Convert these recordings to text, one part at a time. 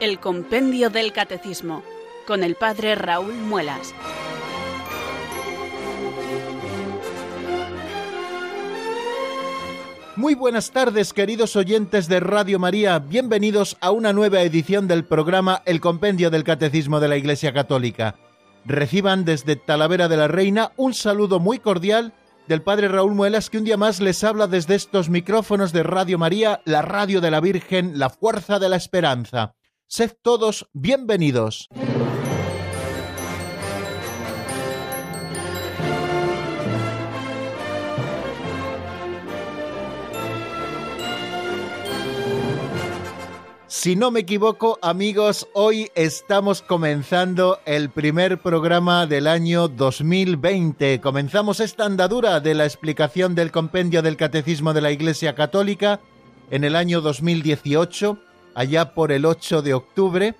El Compendio del Catecismo, con el Padre Raúl Muelas. Muy buenas tardes, queridos oyentes de Radio María. Bienvenidos a una nueva edición del programa El Compendio del Catecismo de la Iglesia Católica. Reciban desde Talavera de la Reina un saludo muy cordial del Padre Raúl Muelas, que un día más les habla desde estos micrófonos de Radio María, la radio de la Virgen, la fuerza de la esperanza. Sed todos bienvenidos. Si no me equivoco, amigos, hoy estamos comenzando el primer programa del año 2020. Comenzamos esta andadura de la explicación del compendio del Catecismo de la Iglesia Católica en el año 2018, allá por el 8 de octubre,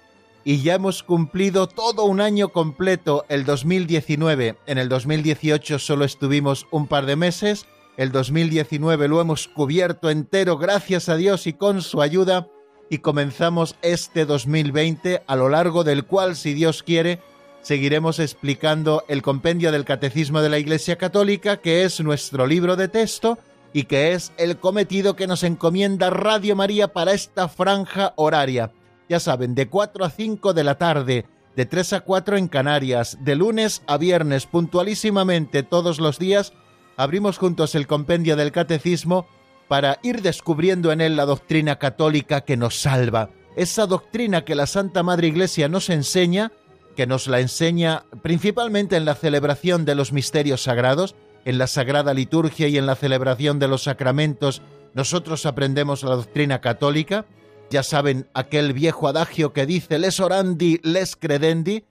y ya hemos cumplido todo un año completo, el 2019. En el 2018 solo estuvimos un par de meses, el 2019 lo hemos cubierto entero, gracias a Dios y con su ayuda y comenzamos este 2020 a lo largo del cual, si Dios quiere, seguiremos explicando el compendio del Catecismo de la Iglesia Católica, que es nuestro libro de texto y que es el cometido que nos encomienda Radio María para esta franja horaria. Ya saben, de 4 a 5 de la tarde, de 3 a 4 en Canarias, de lunes a viernes, puntualísimamente todos los días, abrimos juntos el compendio del Catecismo para ir descubriendo en él la doctrina católica que nos salva, esa doctrina que la Santa Madre Iglesia nos enseña, que nos la enseña principalmente en la celebración de los misterios sagrados, en la sagrada liturgia y en la celebración de los sacramentos, nosotros aprendemos la doctrina católica, ya saben aquel viejo adagio que dice les orandi, les credendi,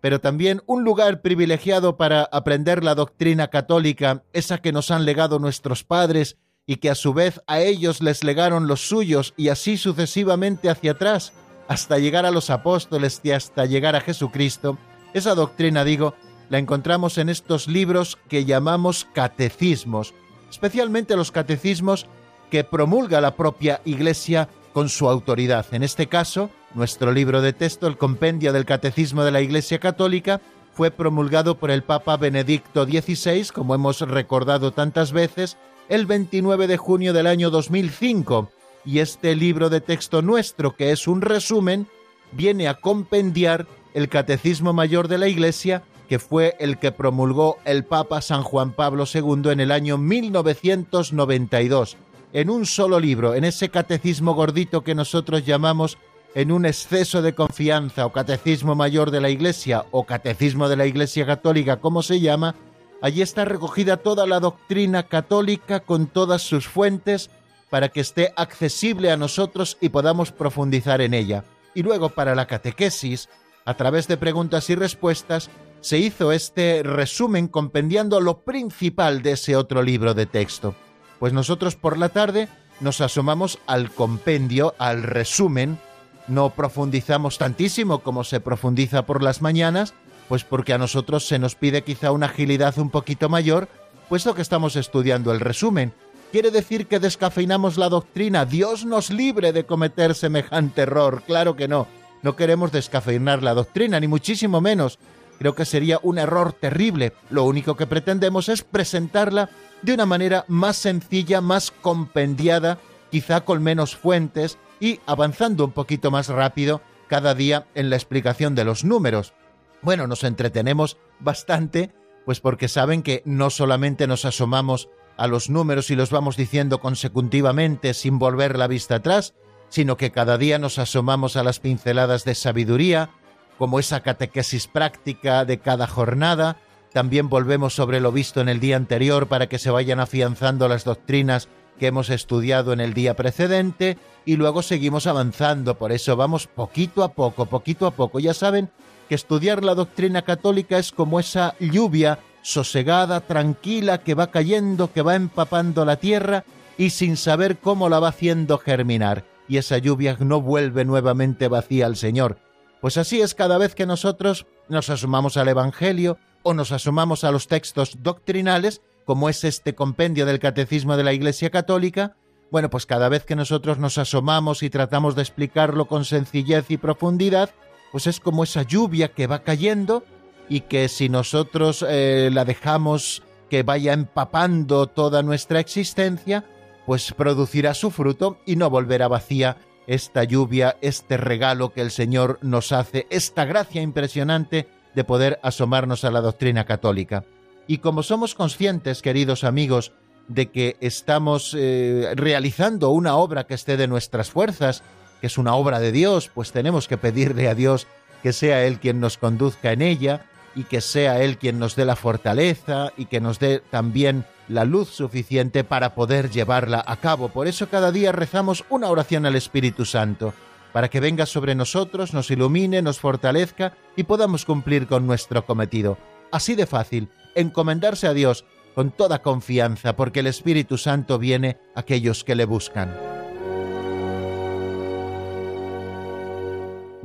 pero también un lugar privilegiado para aprender la doctrina católica, esa que nos han legado nuestros padres y que a su vez a ellos les legaron los suyos y así sucesivamente hacia atrás, hasta llegar a los apóstoles y hasta llegar a Jesucristo, esa doctrina, digo, la encontramos en estos libros que llamamos catecismos, especialmente los catecismos que promulga la propia Iglesia con su autoridad. En este caso, nuestro libro de texto, el Compendio del Catecismo de la Iglesia Católica, fue promulgado por el Papa Benedicto XVI, como hemos recordado tantas veces, el 29 de junio del año 2005 y este libro de texto nuestro, que es un resumen, viene a compendiar el Catecismo Mayor de la Iglesia, que fue el que promulgó el Papa San Juan Pablo II en el año 1992, en un solo libro, en ese catecismo gordito que nosotros llamamos en un exceso de confianza o Catecismo Mayor de la Iglesia o Catecismo de la Iglesia Católica, como se llama, Allí está recogida toda la doctrina católica con todas sus fuentes para que esté accesible a nosotros y podamos profundizar en ella. Y luego para la catequesis, a través de preguntas y respuestas, se hizo este resumen compendiando lo principal de ese otro libro de texto. Pues nosotros por la tarde nos asomamos al compendio, al resumen, no profundizamos tantísimo como se profundiza por las mañanas, pues porque a nosotros se nos pide quizá una agilidad un poquito mayor, puesto que estamos estudiando el resumen. ¿Quiere decir que descafeinamos la doctrina? Dios nos libre de cometer semejante error. Claro que no. No queremos descafeinar la doctrina, ni muchísimo menos. Creo que sería un error terrible. Lo único que pretendemos es presentarla de una manera más sencilla, más compendiada, quizá con menos fuentes y avanzando un poquito más rápido cada día en la explicación de los números. Bueno, nos entretenemos bastante, pues porque saben que no solamente nos asomamos a los números y los vamos diciendo consecutivamente sin volver la vista atrás, sino que cada día nos asomamos a las pinceladas de sabiduría, como esa catequesis práctica de cada jornada, también volvemos sobre lo visto en el día anterior para que se vayan afianzando las doctrinas que hemos estudiado en el día precedente y luego seguimos avanzando, por eso vamos poquito a poco, poquito a poco. Ya saben que estudiar la doctrina católica es como esa lluvia sosegada, tranquila, que va cayendo, que va empapando la tierra y sin saber cómo la va haciendo germinar. Y esa lluvia no vuelve nuevamente vacía al Señor. Pues así es cada vez que nosotros nos asomamos al Evangelio o nos asomamos a los textos doctrinales, como es este compendio del Catecismo de la Iglesia Católica, Bueno, pues cada vez que nosotros nos asomamos y tratamos de explicarlo con sencillez y profundidad, pues es como esa lluvia que va cayendo y que si nosotros eh, la dejamos que vaya empapando toda nuestra existencia, pues producirá su fruto y no volverá vacía esta lluvia, este regalo que el Señor nos hace, esta gracia impresionante de poder asomarnos a la doctrina católica. Y como somos conscientes, queridos amigos, de que estamos eh, realizando una obra que esté de nuestras fuerzas, que es una obra de Dios, pues tenemos que pedirle a Dios que sea Él quien nos conduzca en ella y que sea Él quien nos dé la fortaleza y que nos dé también la luz suficiente para poder llevarla a cabo. Por eso cada día rezamos una oración al Espíritu Santo, para que venga sobre nosotros, nos ilumine, nos fortalezca y podamos cumplir con nuestro cometido. Así de fácil, encomendarse a Dios con toda confianza, porque el Espíritu Santo viene a aquellos que le buscan.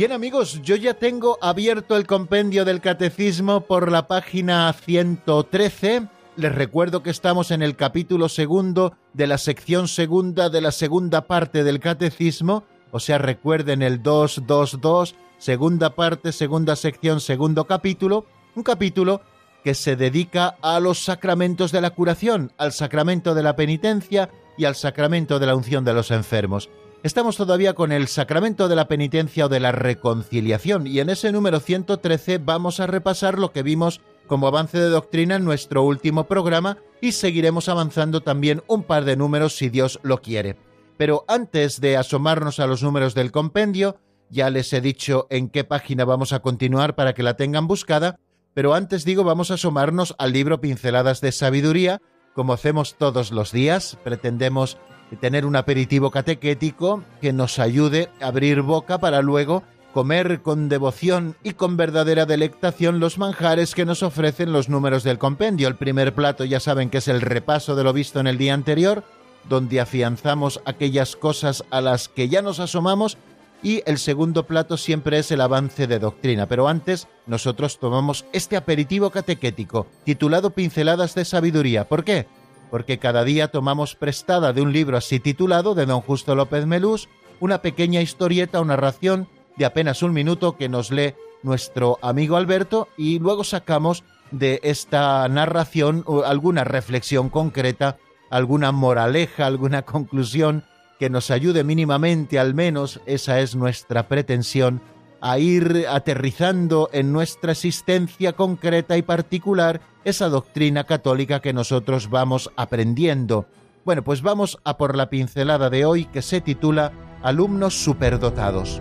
Bien amigos, yo ya tengo abierto el compendio del catecismo por la página 113. Les recuerdo que estamos en el capítulo segundo de la sección segunda de la segunda parte del catecismo, o sea, recuerden el 222, segunda parte, segunda sección, segundo capítulo, un capítulo que se dedica a los sacramentos de la curación, al sacramento de la penitencia y al sacramento de la unción de los enfermos. Estamos todavía con el sacramento de la penitencia o de la reconciliación y en ese número 113 vamos a repasar lo que vimos como avance de doctrina en nuestro último programa y seguiremos avanzando también un par de números si Dios lo quiere. Pero antes de asomarnos a los números del compendio, ya les he dicho en qué página vamos a continuar para que la tengan buscada, pero antes digo vamos a asomarnos al libro Pinceladas de Sabiduría, como hacemos todos los días, pretendemos tener un aperitivo catequético que nos ayude a abrir boca para luego comer con devoción y con verdadera delectación los manjares que nos ofrecen los números del compendio. El primer plato ya saben que es el repaso de lo visto en el día anterior, donde afianzamos aquellas cosas a las que ya nos asomamos y el segundo plato siempre es el avance de doctrina. Pero antes nosotros tomamos este aperitivo catequético titulado Pinceladas de Sabiduría. ¿Por qué? Porque cada día tomamos prestada de un libro así titulado de don Justo López Melús una pequeña historieta o narración de apenas un minuto que nos lee nuestro amigo Alberto y luego sacamos de esta narración alguna reflexión concreta, alguna moraleja, alguna conclusión que nos ayude mínimamente, al menos esa es nuestra pretensión, a ir aterrizando en nuestra existencia concreta y particular esa doctrina católica que nosotros vamos aprendiendo. Bueno, pues vamos a por la pincelada de hoy que se titula Alumnos superdotados.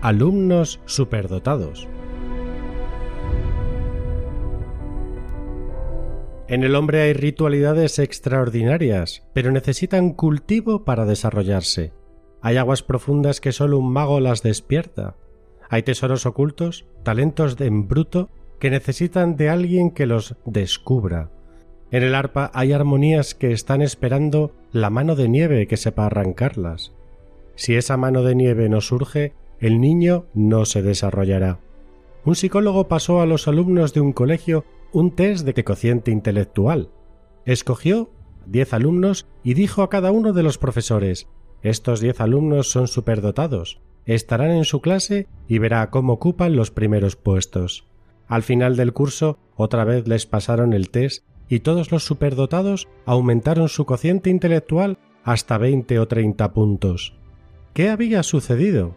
Alumnos superdotados. En el hombre hay ritualidades extraordinarias, pero necesitan cultivo para desarrollarse. Hay aguas profundas que solo un mago las despierta. Hay tesoros ocultos, talentos de embruto, que necesitan de alguien que los descubra. En el arpa hay armonías que están esperando la mano de nieve que sepa arrancarlas. Si esa mano de nieve no surge, el niño no se desarrollará. Un psicólogo pasó a los alumnos de un colegio un test de cociente intelectual. Escogió diez alumnos y dijo a cada uno de los profesores estos diez alumnos son superdotados, estarán en su clase y verá cómo ocupan los primeros puestos. Al final del curso, otra vez les pasaron el test y todos los superdotados aumentaron su cociente intelectual hasta veinte o treinta puntos. ¿Qué había sucedido?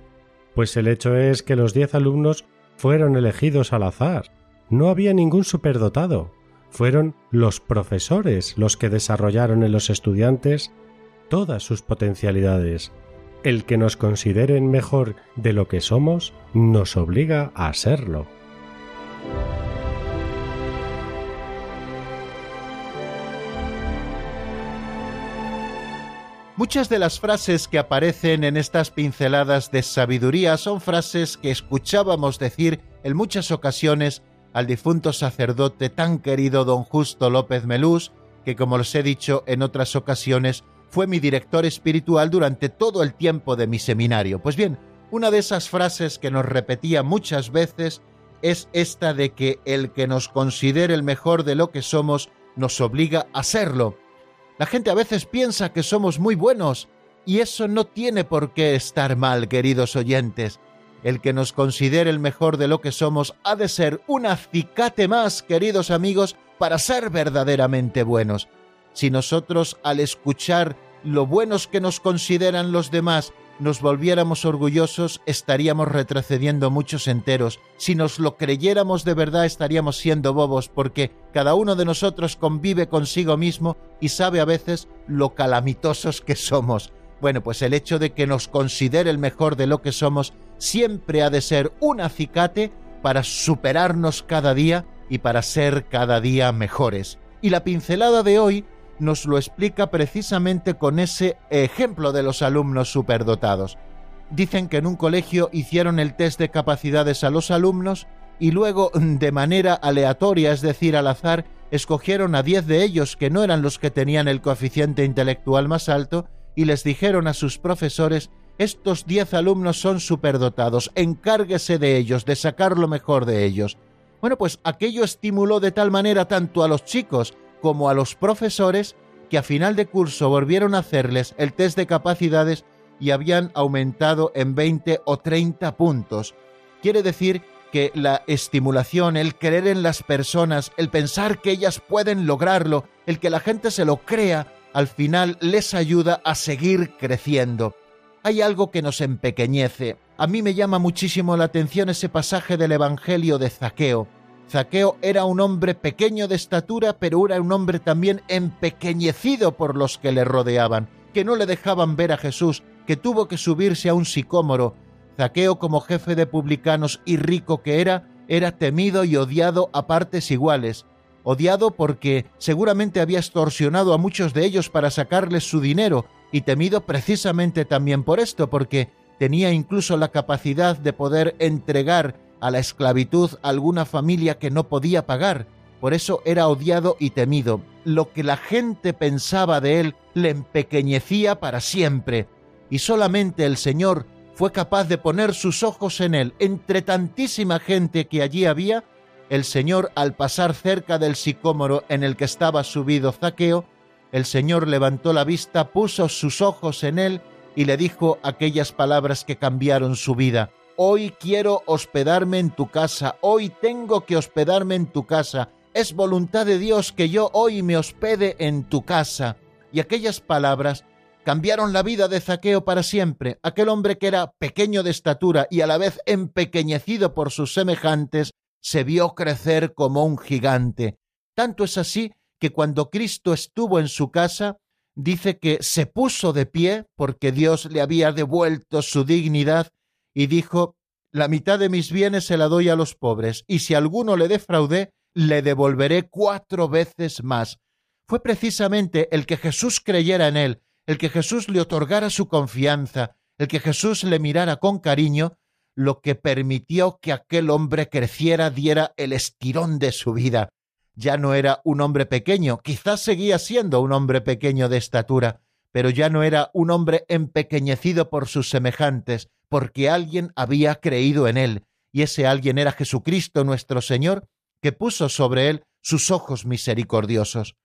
Pues el hecho es que los diez alumnos fueron elegidos al azar. No había ningún superdotado. Fueron los profesores los que desarrollaron en los estudiantes todas sus potencialidades. El que nos consideren mejor de lo que somos nos obliga a serlo. Muchas de las frases que aparecen en estas pinceladas de sabiduría son frases que escuchábamos decir en muchas ocasiones al difunto sacerdote tan querido don Justo López Melús, que como les he dicho en otras ocasiones, fue mi director espiritual durante todo el tiempo de mi seminario. Pues bien, una de esas frases que nos repetía muchas veces es esta de que el que nos considere el mejor de lo que somos nos obliga a serlo. La gente a veces piensa que somos muy buenos y eso no tiene por qué estar mal, queridos oyentes. El que nos considere el mejor de lo que somos ha de ser un acicate más, queridos amigos, para ser verdaderamente buenos. Si nosotros al escuchar lo buenos que nos consideran los demás nos volviéramos orgullosos, estaríamos retrocediendo muchos enteros. Si nos lo creyéramos de verdad, estaríamos siendo bobos, porque cada uno de nosotros convive consigo mismo y sabe a veces lo calamitosos que somos. Bueno, pues el hecho de que nos considere el mejor de lo que somos siempre ha de ser un acicate para superarnos cada día y para ser cada día mejores. Y la pincelada de hoy nos lo explica precisamente con ese ejemplo de los alumnos superdotados. Dicen que en un colegio hicieron el test de capacidades a los alumnos y luego, de manera aleatoria, es decir, al azar, escogieron a 10 de ellos que no eran los que tenían el coeficiente intelectual más alto y les dijeron a sus profesores estos 10 alumnos son superdotados, encárguese de ellos, de sacar lo mejor de ellos. Bueno, pues aquello estimuló de tal manera tanto a los chicos como a los profesores que a final de curso volvieron a hacerles el test de capacidades y habían aumentado en 20 o 30 puntos. Quiere decir que la estimulación, el creer en las personas, el pensar que ellas pueden lograrlo, el que la gente se lo crea, al final les ayuda a seguir creciendo. Hay algo que nos empequeñece. A mí me llama muchísimo la atención ese pasaje del Evangelio de Zaqueo. Zaqueo era un hombre pequeño de estatura, pero era un hombre también empequeñecido por los que le rodeaban, que no le dejaban ver a Jesús, que tuvo que subirse a un sicómoro. Zaqueo, como jefe de publicanos y rico que era, era temido y odiado a partes iguales. Odiado porque seguramente había extorsionado a muchos de ellos para sacarles su dinero, y temido precisamente también por esto, porque tenía incluso la capacidad de poder entregar a la esclavitud alguna familia que no podía pagar. Por eso era odiado y temido. Lo que la gente pensaba de él le empequeñecía para siempre. Y solamente el Señor fue capaz de poner sus ojos en él. Entre tantísima gente que allí había, el Señor, al pasar cerca del sicómoro en el que estaba subido Zaqueo, el Señor levantó la vista, puso sus ojos en él y le dijo aquellas palabras que cambiaron su vida hoy quiero hospedarme en tu casa, hoy tengo que hospedarme en tu casa, es voluntad de Dios que yo hoy me hospede en tu casa. Y aquellas palabras cambiaron la vida de Zaqueo para siempre. Aquel hombre que era pequeño de estatura y a la vez empequeñecido por sus semejantes, se vio crecer como un gigante. Tanto es así que cuando Cristo estuvo en su casa, dice que se puso de pie porque Dios le había devuelto su dignidad y dijo, La mitad de mis bienes se la doy a los pobres, y si alguno le defraudé, le devolveré cuatro veces más. Fue precisamente el que Jesús creyera en él, el que Jesús le otorgara su confianza, el que Jesús le mirara con cariño, lo que permitió que aquel hombre creciera, diera el estirón de su vida. Ya no era un hombre pequeño, quizás seguía siendo un hombre pequeño de estatura, pero ya no era un hombre empequeñecido por sus semejantes, porque alguien había creído en él, y ese alguien era Jesucristo nuestro Señor, que puso sobre él sus ojos misericordiosos.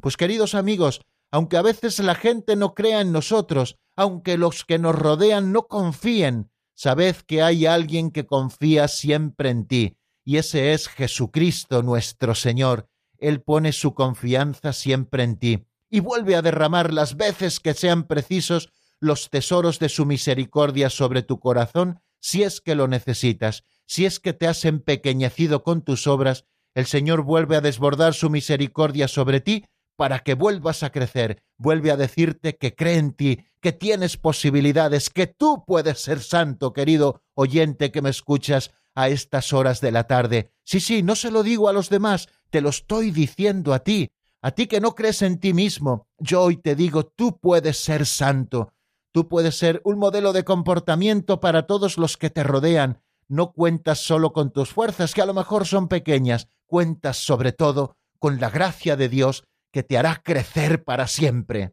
Pues queridos amigos, aunque a veces la gente no crea en nosotros, aunque los que nos rodean no confíen, sabed que hay alguien que confía siempre en ti, y ese es Jesucristo nuestro Señor. Él pone su confianza siempre en ti, y vuelve a derramar las veces que sean precisos los tesoros de su misericordia sobre tu corazón si es que lo necesitas, si es que te has empequeñecido con tus obras, el Señor vuelve a desbordar su misericordia sobre ti para que vuelvas a crecer, vuelve a decirte que cree en ti, que tienes posibilidades, que tú puedes ser santo, querido oyente que me escuchas a estas horas de la tarde. Sí, sí, no se lo digo a los demás, te lo estoy diciendo a ti, a ti que no crees en ti mismo. Yo hoy te digo, tú puedes ser santo, tú puedes ser un modelo de comportamiento para todos los que te rodean. No cuentas solo con tus fuerzas, que a lo mejor son pequeñas, cuentas sobre todo con la gracia de Dios que te hará crecer para siempre.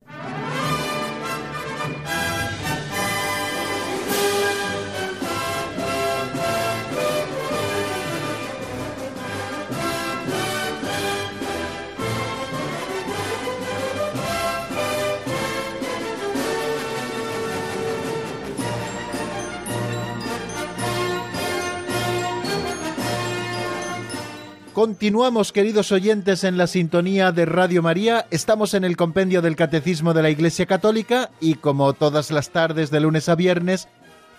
Continuamos, queridos oyentes, en la sintonía de Radio María. Estamos en el compendio del Catecismo de la Iglesia Católica y como todas las tardes de lunes a viernes,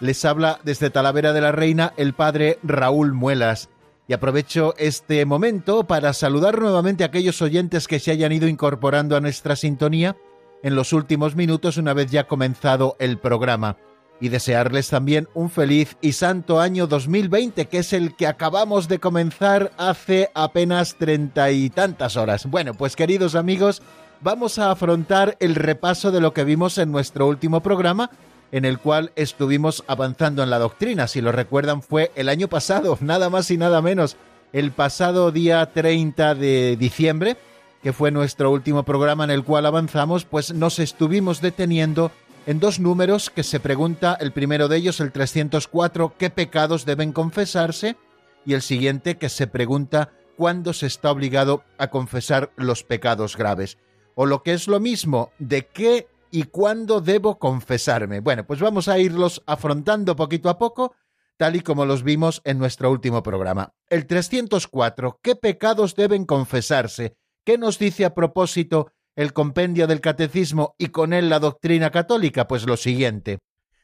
les habla desde Talavera de la Reina el padre Raúl Muelas. Y aprovecho este momento para saludar nuevamente a aquellos oyentes que se hayan ido incorporando a nuestra sintonía en los últimos minutos una vez ya comenzado el programa y desearles también un feliz y santo año 2020, que es el que acabamos de comenzar hace apenas treinta y tantas horas. Bueno, pues queridos amigos, vamos a afrontar el repaso de lo que vimos en nuestro último programa, en el cual estuvimos avanzando en la doctrina. Si lo recuerdan, fue el año pasado, nada más y nada menos, el pasado día 30 de diciembre, que fue nuestro último programa en el cual avanzamos, pues nos estuvimos deteniendo en dos números que se pregunta, el primero de ellos, el 304, qué pecados deben confesarse, y el siguiente que se pregunta cuándo se está obligado a confesar los pecados graves. O lo que es lo mismo, de qué y cuándo debo confesarme. Bueno, pues vamos a irlos afrontando poquito a poco, tal y como los vimos en nuestro último programa. El 304, ¿qué pecados deben confesarse? ¿Qué nos dice a propósito el compendio del catecismo y con él la doctrina católica? Pues lo siguiente.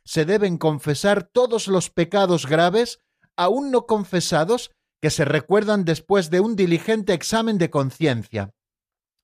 Se deben confesar todos los pecados graves, aún no confesados, que se recuerdan después de un diligente examen de conciencia.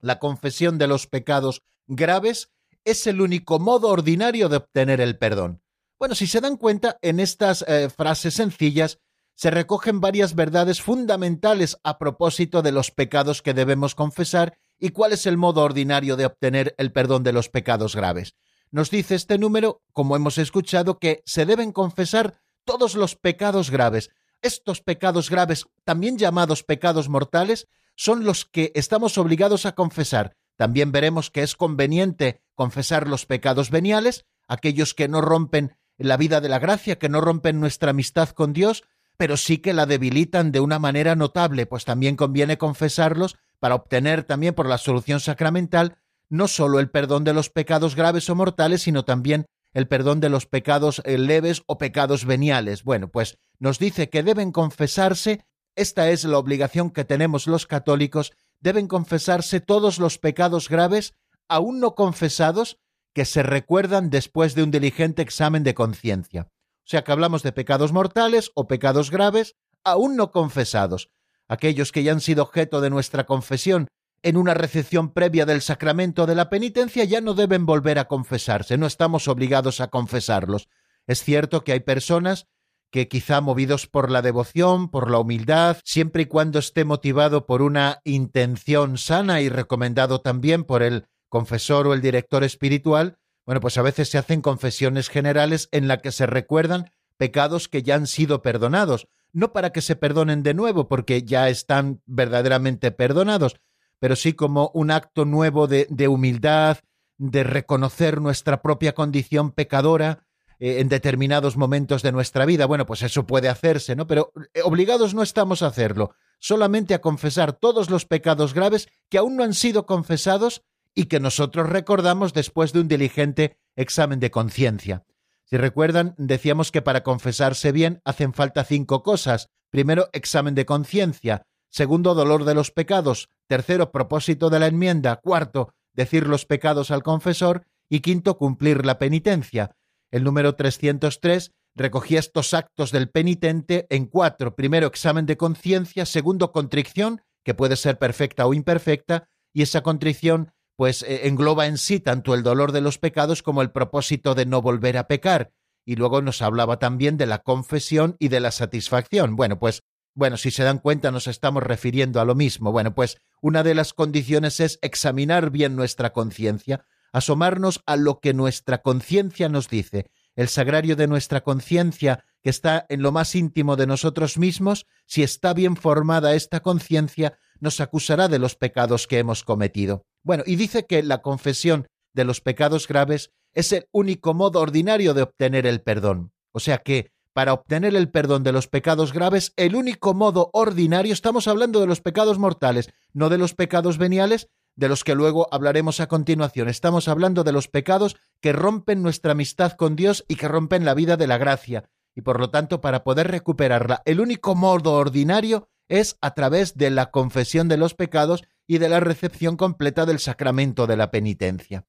La confesión de los pecados graves es el único modo ordinario de obtener el perdón. Bueno, si se dan cuenta, en estas eh, frases sencillas se recogen varias verdades fundamentales a propósito de los pecados que debemos confesar y cuál es el modo ordinario de obtener el perdón de los pecados graves. Nos dice este número, como hemos escuchado, que se deben confesar todos los pecados graves. Estos pecados graves, también llamados pecados mortales, son los que estamos obligados a confesar. También veremos que es conveniente confesar los pecados veniales, aquellos que no rompen la vida de la gracia, que no rompen nuestra amistad con Dios, pero sí que la debilitan de una manera notable, pues también conviene confesarlos para obtener también por la solución sacramental no sólo el perdón de los pecados graves o mortales, sino también el perdón de los pecados eh, leves o pecados veniales. Bueno, pues nos dice que deben confesarse, esta es la obligación que tenemos los católicos, deben confesarse todos los pecados graves aún no confesados que se recuerdan después de un diligente examen de conciencia. O sea que hablamos de pecados mortales o pecados graves aún no confesados. Aquellos que ya han sido objeto de nuestra confesión en una recepción previa del sacramento de la penitencia ya no deben volver a confesarse, no estamos obligados a confesarlos. Es cierto que hay personas que quizá movidos por la devoción, por la humildad, siempre y cuando esté motivado por una intención sana y recomendado también por el confesor o el director espiritual, bueno, pues a veces se hacen confesiones generales en las que se recuerdan pecados que ya han sido perdonados, no para que se perdonen de nuevo, porque ya están verdaderamente perdonados, pero sí como un acto nuevo de, humildad, de reconocer nuestra propia condición pecadora eh, en determinados momentos de nuestra vida. Bueno, pues eso puede hacerse, ¿no? Pero eh, obligados no estamos a hacerlo, solamente a confesar todos los pecados graves que aún no han sido confesados y que nosotros recordamos después de un diligente examen de conciencia. Si recuerdan, decíamos que para confesarse bien hacen falta cinco cosas. Primero, examen de conciencia. Segundo, dolor de los pecados. Tercero, propósito de la enmienda. Cuarto, decir los pecados al confesor. y quinto, cumplir la penitencia. El número 303 recogía estos actos del penitente en cuatro. Primero, examen de conciencia, segundo, contrición, que puede ser perfecta o imperfecta, y esa contrición pues eh, engloba en sí tanto el dolor de los pecados como el propósito de no volver a pecar. Y luego nos hablaba también de la confesión y de la satisfacción. Bueno, pues, bueno, si se dan cuenta nos estamos refiriendo a lo mismo. Bueno, pues una de las condiciones es examinar bien nuestra conciencia, asomarnos a lo que nuestra conciencia nos dice, el sagrario de nuestra conciencia, que está en lo más íntimo de nosotros mismos, si está bien formada esta conciencia, nos acusará de los pecados que hemos cometido. Bueno, y dice que la confesión de los pecados graves es el único modo ordinario de obtener el perdón. O sea que, para obtener el perdón de los pecados graves, el único modo ordinario, estamos hablando de los pecados mortales, no de los pecados veniales, de los que luego hablaremos a continuación. Estamos hablando de los pecados que rompen nuestra amistad con Dios y que rompen la vida de la gracia. Y por lo tanto, para poder recuperarla, el único modo ordinario es a través de la confesión de los pecados y de la recepción completa del sacramento de la penitencia.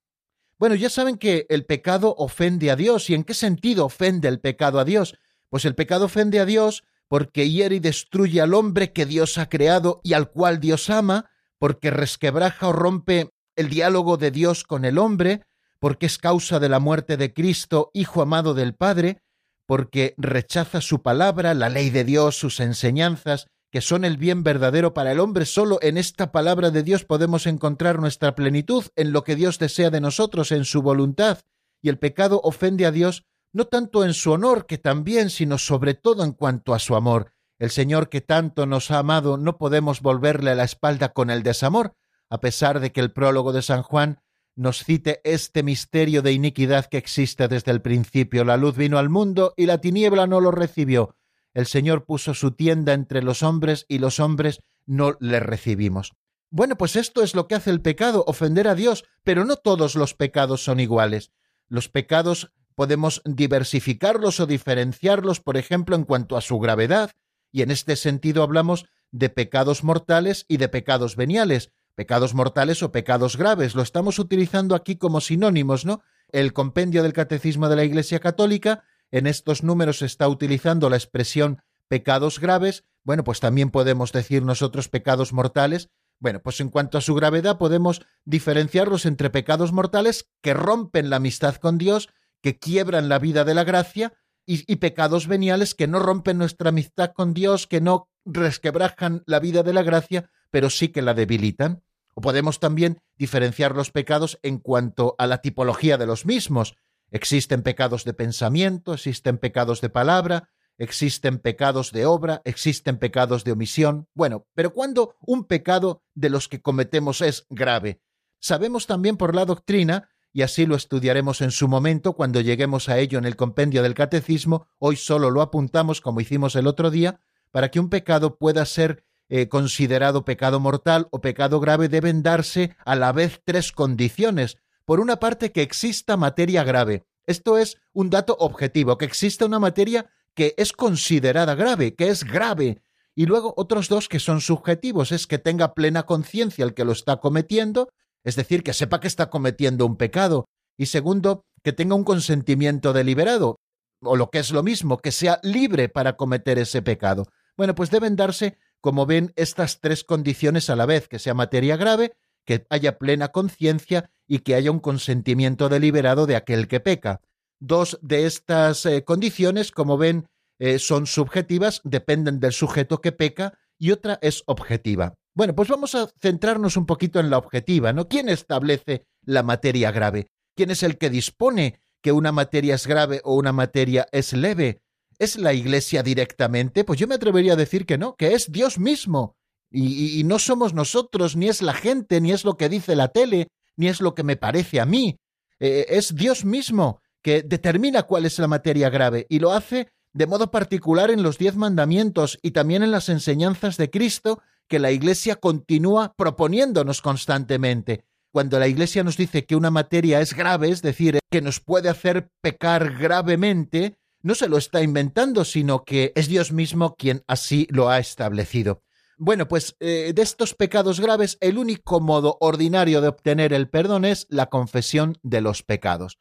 Bueno, ya saben que el pecado ofende a Dios. ¿Y en qué sentido ofende el pecado a Dios? Pues el pecado ofende a Dios porque hiere y destruye al hombre que Dios ha creado y al cual Dios ama, porque resquebraja o rompe el diálogo de Dios con el hombre, porque es causa de la muerte de Cristo, Hijo amado del Padre, porque rechaza su palabra, la ley de Dios, sus enseñanzas, que son el bien verdadero para el hombre. Solo en esta palabra de Dios podemos encontrar nuestra plenitud en lo que Dios desea de nosotros, en su voluntad. Y el pecado ofende a Dios no tanto en su honor, que también, sino sobre todo en cuanto a su amor. El Señor que tanto nos ha amado no podemos volverle la espalda con el desamor, a pesar de que el prólogo de San Juan nos cite este misterio de iniquidad que existe desde el principio. La luz vino al mundo y la tiniebla no lo recibió. El Señor puso su tienda entre los hombres y los hombres no le recibimos. Bueno, pues esto es lo que hace el pecado, ofender a Dios, pero no todos los pecados son iguales. Los pecados podemos diversificarlos o diferenciarlos, por ejemplo, en cuanto a su gravedad, y en este sentido hablamos de pecados mortales y de pecados veniales, pecados mortales o pecados graves. Lo estamos utilizando aquí como sinónimos, ¿no? El compendio del Catecismo de la Iglesia Católica en estos números se está utilizando la expresión pecados graves. Bueno, pues también podemos decir nosotros pecados mortales. Bueno, pues en cuanto a su gravedad podemos diferenciarlos entre pecados mortales que rompen la amistad con Dios, que quiebran la vida de la gracia, y, pecados veniales que no rompen nuestra amistad con Dios, que no resquebrajan la vida de la gracia, pero sí que la debilitan. O podemos también diferenciar los pecados en cuanto a la tipología de los mismos. Existen pecados de pensamiento, existen pecados de palabra, existen pecados de obra, existen pecados de omisión. Bueno, pero cuando un pecado de los que cometemos es grave, sabemos también por la doctrina y así lo estudiaremos en su momento cuando lleguemos a ello en el compendio del catecismo, hoy solo lo apuntamos como hicimos el otro día, para que un pecado pueda ser eh, considerado pecado mortal o pecado grave deben darse a la vez tres condiciones. Por una parte, que exista materia grave. Esto es un dato objetivo, que exista una materia que es considerada grave, que es grave. Y luego otros dos que son subjetivos, es que tenga plena conciencia el que lo está cometiendo es decir, que sepa que está cometiendo un pecado, y segundo, que tenga un consentimiento deliberado, o lo que es lo mismo, que sea libre para cometer ese pecado. Bueno, pues deben darse, como ven, estas tres condiciones a la vez, que sea materia grave, que haya plena conciencia y que haya un consentimiento deliberado de aquel que peca. Dos de estas eh, condiciones, como ven, eh, son subjetivas, dependen del sujeto que peca, y otra es objetiva. Bueno, pues vamos a centrarnos un poquito en la objetiva, ¿no? ¿Quién establece la materia grave? ¿Quién es el que dispone que una materia es grave o una materia es leve? ¿Es la Iglesia directamente? Pues yo me atrevería a decir que no, que es Dios mismo. Y, no somos nosotros, ni es la gente, ni es lo que dice la tele, ni es lo que me parece a mí. Eh, es Dios mismo que determina cuál es la materia grave y lo hace de modo particular en los diez mandamientos y también en las enseñanzas de Cristo que la Iglesia continúa proponiéndonos constantemente. Cuando la Iglesia nos dice que una materia es grave, es decir, que nos puede hacer pecar gravemente, no se lo está inventando, sino que es Dios mismo quien así lo ha establecido. Bueno, pues eh, de estos pecados graves, el único modo ordinario de obtener el perdón es la confesión de los pecados.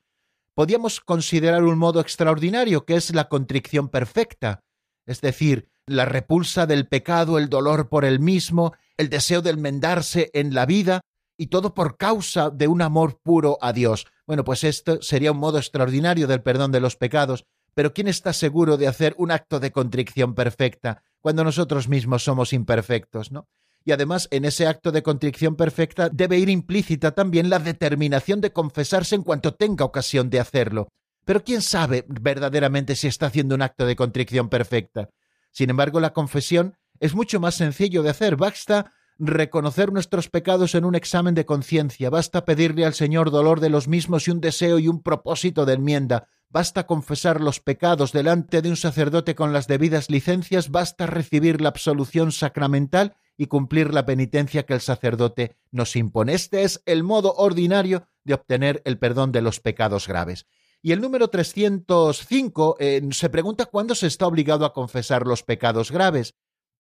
Podríamos considerar un modo extraordinario que es la contrición perfecta, es decir, la repulsa del pecado, el dolor por el mismo, el deseo de enmendarse en la vida, y todo por causa de un amor puro a Dios. Bueno, pues esto sería un modo extraordinario del perdón de los pecados, pero ¿quién está seguro de hacer un acto de contrición perfecta cuando nosotros mismos somos imperfectos, ¿no? Y además, en ese acto de contrición perfecta debe ir implícita también la determinación de confesarse en cuanto tenga ocasión de hacerlo. Pero ¿quién sabe verdaderamente si está haciendo un acto de contrición perfecta? Sin embargo, la confesión es mucho más sencillo de hacer. Basta reconocer nuestros pecados en un examen de conciencia, basta pedirle al Señor dolor de los mismos y un deseo y un propósito de enmienda, basta confesar los pecados delante de un sacerdote con las debidas licencias, basta recibir la absolución sacramental y cumplir la penitencia que el sacerdote nos impone. Este es el modo ordinario de obtener el perdón de los pecados graves. Y el número 305 eh, se pregunta cuándo se está obligado a confesar los pecados graves.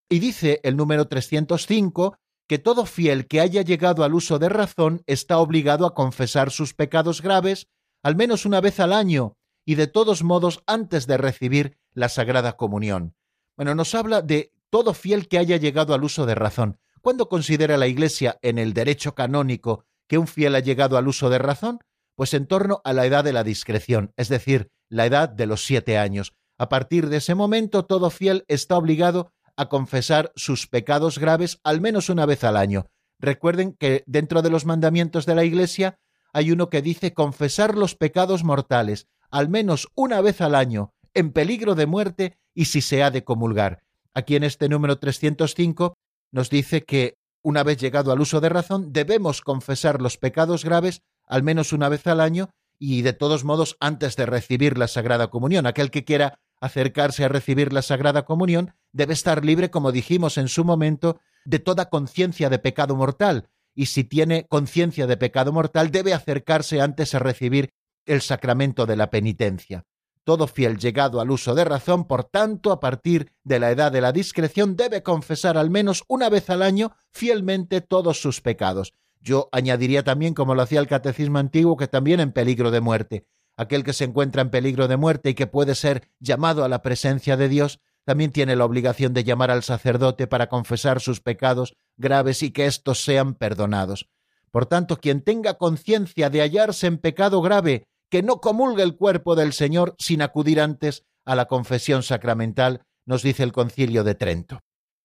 Y dice el número 305 que todo fiel que haya llegado al uso de razón está obligado a confesar sus pecados graves al menos una vez al año y de todos modos antes de recibir la Sagrada Comunión. Bueno, nos habla de todo fiel que haya llegado al uso de razón. ¿Cuándo considera la Iglesia en el derecho canónico que un fiel ha llegado al uso de razón? Pues en torno a la edad de la discreción, es decir, la edad de los siete años. A partir de ese momento, todo fiel está obligado a confesar sus pecados graves al menos una vez al año. Recuerden que dentro de los mandamientos de la Iglesia hay uno que dice confesar los pecados mortales al menos una vez al año, en peligro de muerte y si se ha de comulgar. Aquí en este número 305 nos dice que una vez llegado al uso de razón debemos confesar los pecados graves al menos una vez al año y de todos modos antes de recibir la Sagrada Comunión. Aquel que quiera acercarse a recibir la Sagrada Comunión debe estar libre, como dijimos en su momento, de toda conciencia de pecado mortal, y si tiene conciencia de pecado mortal debe acercarse antes a recibir el sacramento de la penitencia. Todo fiel llegado al uso de razón, por tanto, a partir de la edad de la discreción, debe confesar al menos una vez al año fielmente todos sus pecados. Yo añadiría también, como lo hacía el catecismo antiguo, que también en peligro de muerte aquel que se encuentra en peligro de muerte y que puede ser llamado a la presencia de Dios, también tiene la obligación de llamar al sacerdote para confesar sus pecados graves y que éstos sean perdonados. Por tanto, quien tenga conciencia de hallarse en pecado grave, que no comulgue el cuerpo del Señor sin acudir antes a la confesión sacramental, nos dice el concilio de Trento.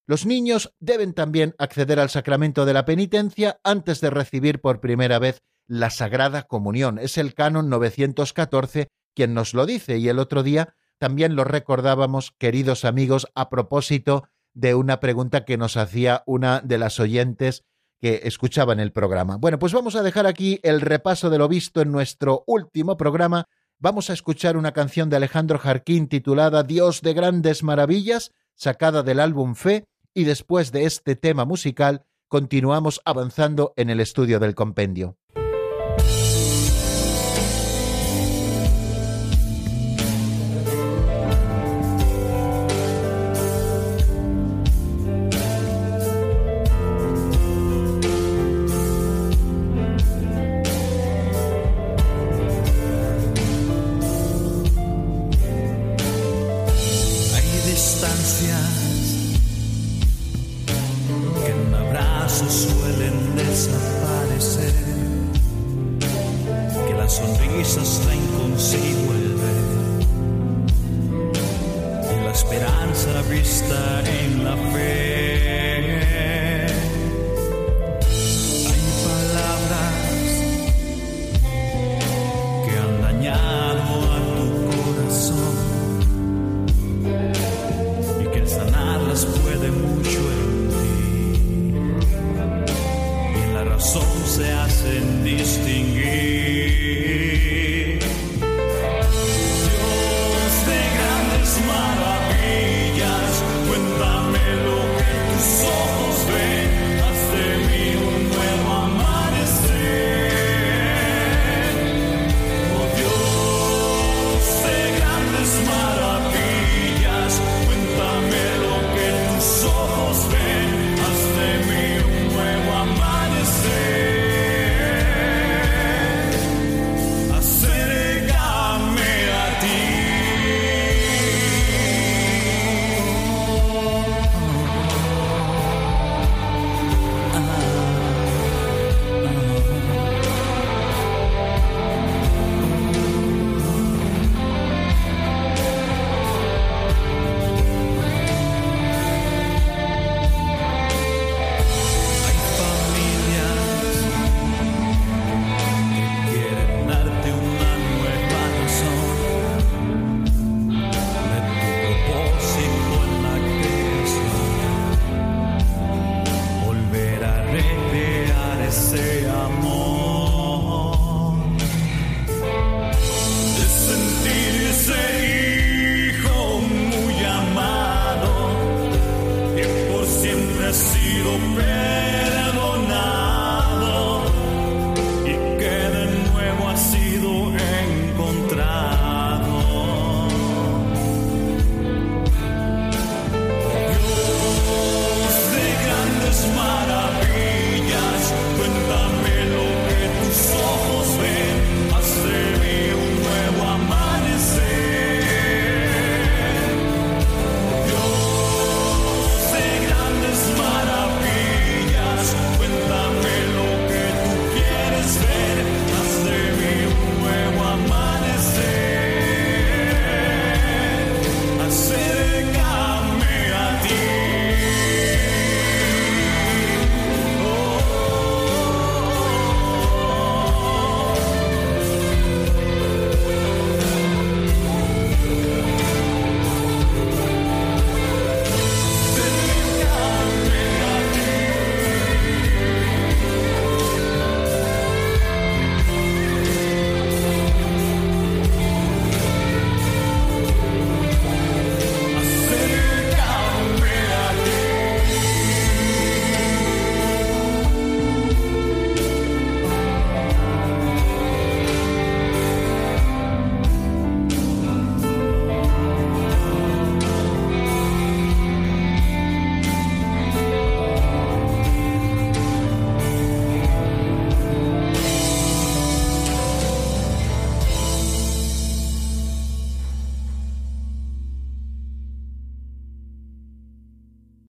Los niños deben también acceder al sacramento de la penitencia antes de recibir por primera vez la Sagrada Comunión. Es el canon 914 quien nos lo dice y el otro día también lo recordábamos, queridos amigos, a propósito de una pregunta que nos hacía una de las oyentes que escuchaban el programa. Bueno, pues vamos a dejar aquí el repaso de lo visto en nuestro último programa. Vamos a escuchar una canción de Alejandro Jarquín titulada Dios de grandes maravillas, sacada del álbum Fe, y después de este tema musical continuamos avanzando en el estudio del compendio.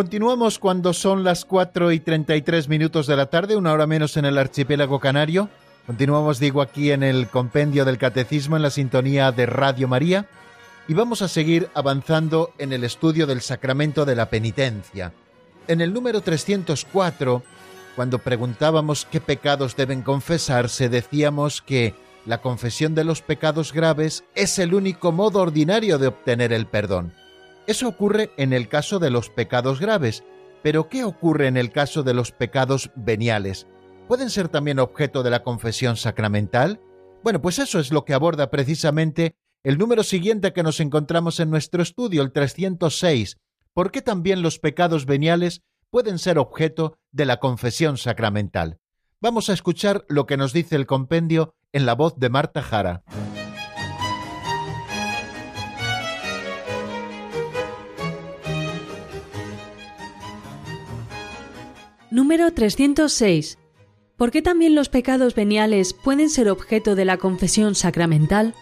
Continuamos cuando son las 4 y 33 minutos de la tarde, una hora menos en el archipiélago canario. Continuamos, digo, aquí en el compendio del catecismo en la sintonía de Radio María y vamos a seguir avanzando en el estudio del sacramento de la penitencia. En el número 304, cuando preguntábamos qué pecados deben confesarse, decíamos que la confesión de los pecados graves es el único modo ordinario de obtener el perdón. Eso ocurre en el caso de los pecados graves, pero ¿qué ocurre en el caso de los pecados veniales? ¿Pueden ser también objeto de la confesión sacramental? Bueno, pues eso es lo que aborda precisamente el número siguiente que nos encontramos en nuestro estudio, el 306. ¿Por qué también los pecados veniales pueden ser objeto de la confesión sacramental? Vamos a escuchar lo que nos dice el compendio en la voz de Marta Jara. Número 306. ¿Por qué también los pecados veniales pueden ser objeto de la confesión sacramental?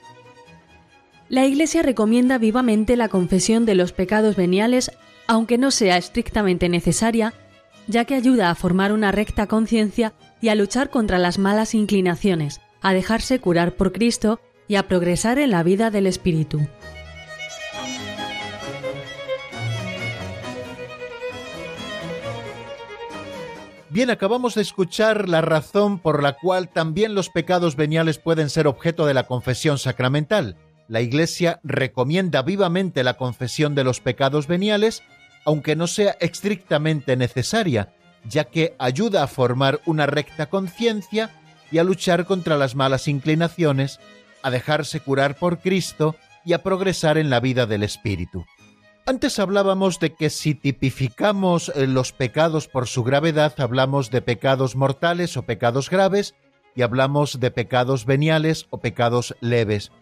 La Iglesia recomienda vivamente la confesión de los pecados veniales, aunque no sea estrictamente necesaria, ya que ayuda a formar una recta conciencia y a luchar contra las malas inclinaciones, a dejarse curar por Cristo y a progresar en la vida del Espíritu. Bien, acabamos de escuchar la razón por la cual también los pecados veniales pueden ser objeto de la confesión sacramental. La Iglesia recomienda vivamente la confesión de los pecados veniales, aunque no sea estrictamente necesaria, ya que ayuda a formar una recta conciencia y a luchar contra las malas inclinaciones, a dejarse curar por Cristo y a progresar en la vida del Espíritu. Antes hablábamos de que si tipificamos eh, los pecados por su gravedad, hablamos de pecados mortales o pecados graves y hablamos de pecados veniales o pecados leves.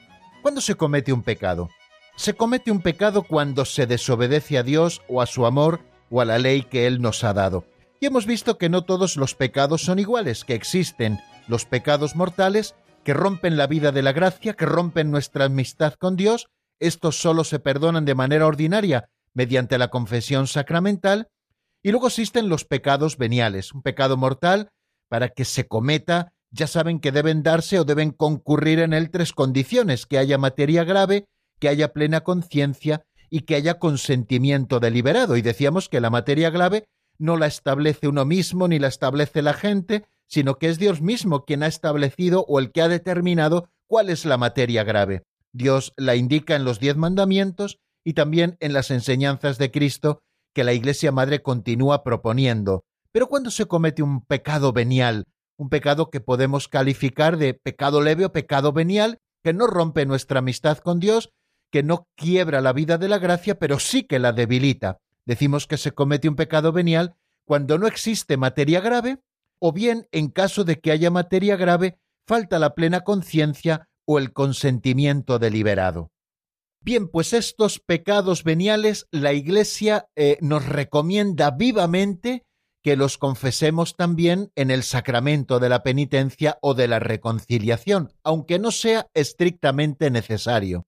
¿Cuándo se comete un pecado? Se comete un pecado cuando se desobedece a Dios o a su amor o a la ley que Él nos ha dado. Y hemos visto que no todos los pecados son iguales, que existen los pecados mortales que rompen la vida de la gracia, que rompen nuestra amistad con Dios, estos solo se perdonan de manera ordinaria mediante la confesión sacramental, y luego existen los pecados veniales, un pecado mortal para que se cometa, ya saben que deben darse o deben concurrir en él tres condiciones, que haya materia grave, que haya plena conciencia y que haya consentimiento deliberado. Y decíamos que la materia grave no la establece uno mismo ni la establece la gente, sino que es Dios mismo quien ha establecido o el que ha determinado cuál es la materia grave. Dios la indica en los diez mandamientos y también en las enseñanzas de Cristo que la Iglesia Madre continúa proponiendo. Pero cuando se comete un pecado venial, un pecado que podemos calificar de pecado leve o pecado venial, que no rompe nuestra amistad con Dios, que no quiebra la vida de la gracia, pero sí que la debilita. Decimos que se comete un pecado venial cuando no existe materia grave, o bien en caso de que haya materia grave, falta la plena conciencia o el consentimiento deliberado. Bien, pues estos pecados veniales la Iglesia eh, nos recomienda vivamente que los confesemos también en el sacramento de la penitencia o de la reconciliación, aunque no sea estrictamente necesario.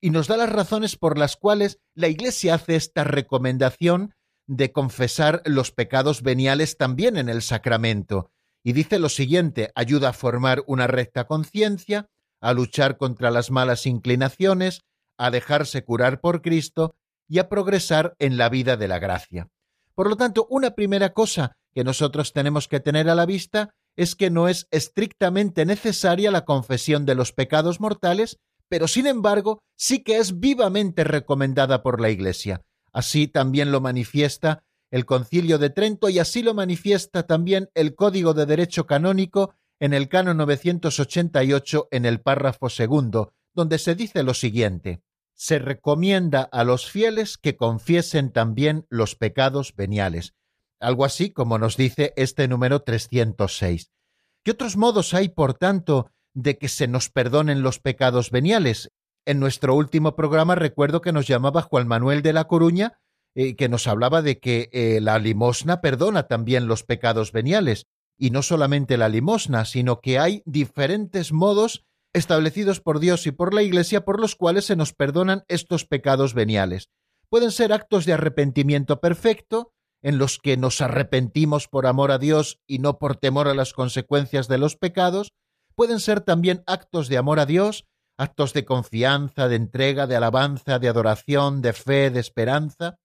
Y nos da las razones por las cuales la Iglesia hace esta recomendación de confesar los pecados veniales también en el sacramento. Y dice lo siguiente, ayuda a formar una recta conciencia, a luchar contra las malas inclinaciones, a dejarse curar por Cristo y a progresar en la vida de la gracia. Por lo tanto, una primera cosa que nosotros tenemos que tener a la vista es que no es estrictamente necesaria la confesión de los pecados mortales, pero sin embargo sí que es vivamente recomendada por la Iglesia. Así también lo manifiesta el Concilio de Trento y así lo manifiesta también el Código de Derecho Canónico en el canon 988 en el párrafo segundo, donde se dice lo siguiente. se recomienda a los fieles que confiesen también los pecados veniales. Algo así como nos dice este número 306. ¿Qué otros modos hay, por tanto, de que se nos perdonen los pecados veniales? En nuestro último programa recuerdo que nos llamaba Juan Manuel de la Coruña, eh, que nos hablaba de que eh, la limosna perdona también los pecados veniales. Y no solamente la limosna, sino que hay diferentes modos establecidos por Dios y por la Iglesia por los cuales se nos perdonan estos pecados veniales. Pueden ser actos de arrepentimiento perfecto, en los que nos arrepentimos por amor a Dios y no por temor a las consecuencias de los pecados, pueden ser también actos de amor a Dios, actos de confianza, de entrega, de alabanza, de adoración, de fe, de esperanza,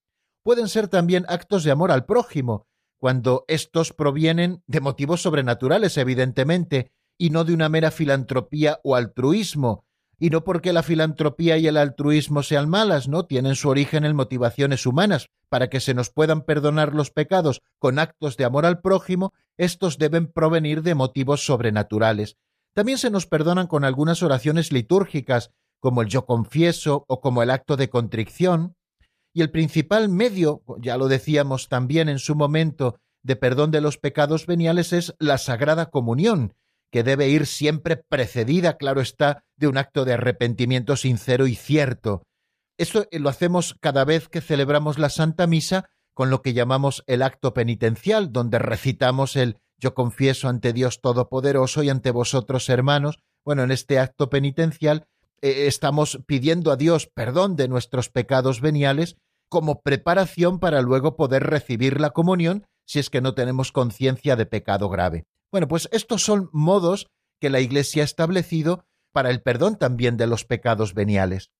pueden ser también actos de amor al prójimo, cuando estos provienen de motivos sobrenaturales, evidentemente, y no de una mera filantropía o altruismo, y no porque la filantropía y el altruismo sean malas, ¿no? Tienen su origen en motivaciones humanas. Para que se nos puedan perdonar los pecados con actos de amor al prójimo, estos deben provenir de motivos sobrenaturales. También se nos perdonan con algunas oraciones litúrgicas, como el yo confieso o como el acto de contrición, y el principal medio, ya lo decíamos también en su momento, de perdón de los pecados veniales es la Sagrada Comunión, que debe ir siempre precedida, claro está, de un acto de arrepentimiento sincero y cierto. Esto lo hacemos cada vez que celebramos la Santa Misa con lo que llamamos el acto penitencial, donde recitamos el Yo confieso ante Dios Todopoderoso y ante vosotros, hermanos. Bueno, en este acto penitencial eh, estamos pidiendo a Dios perdón de nuestros pecados veniales como preparación para luego poder recibir la comunión si es que no tenemos conciencia de pecado grave. Bueno, pues estos son modos que la Iglesia ha establecido para el perdón también de los pecados veniales.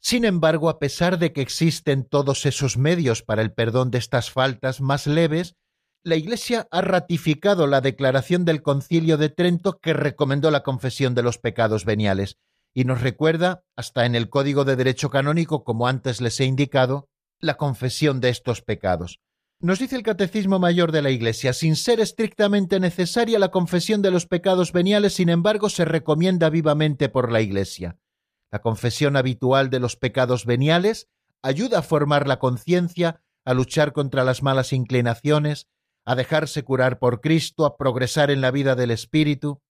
Sin embargo, a pesar de que existen todos esos medios para el perdón de estas faltas más leves, la Iglesia ha ratificado la declaración del Concilio de Trento que recomendó la confesión de los pecados veniales y nos recuerda, hasta en el Código de Derecho Canónico, como antes les he indicado, la confesión de estos pecados. Nos dice el Catecismo Mayor de la Iglesia, sin ser estrictamente necesaria la confesión de los pecados veniales, sin embargo, se recomienda vivamente por la Iglesia. La confesión habitual de los pecados veniales ayuda a formar la conciencia, a luchar contra las malas inclinaciones, a dejarse curar por Cristo, a progresar en la vida del Espíritu.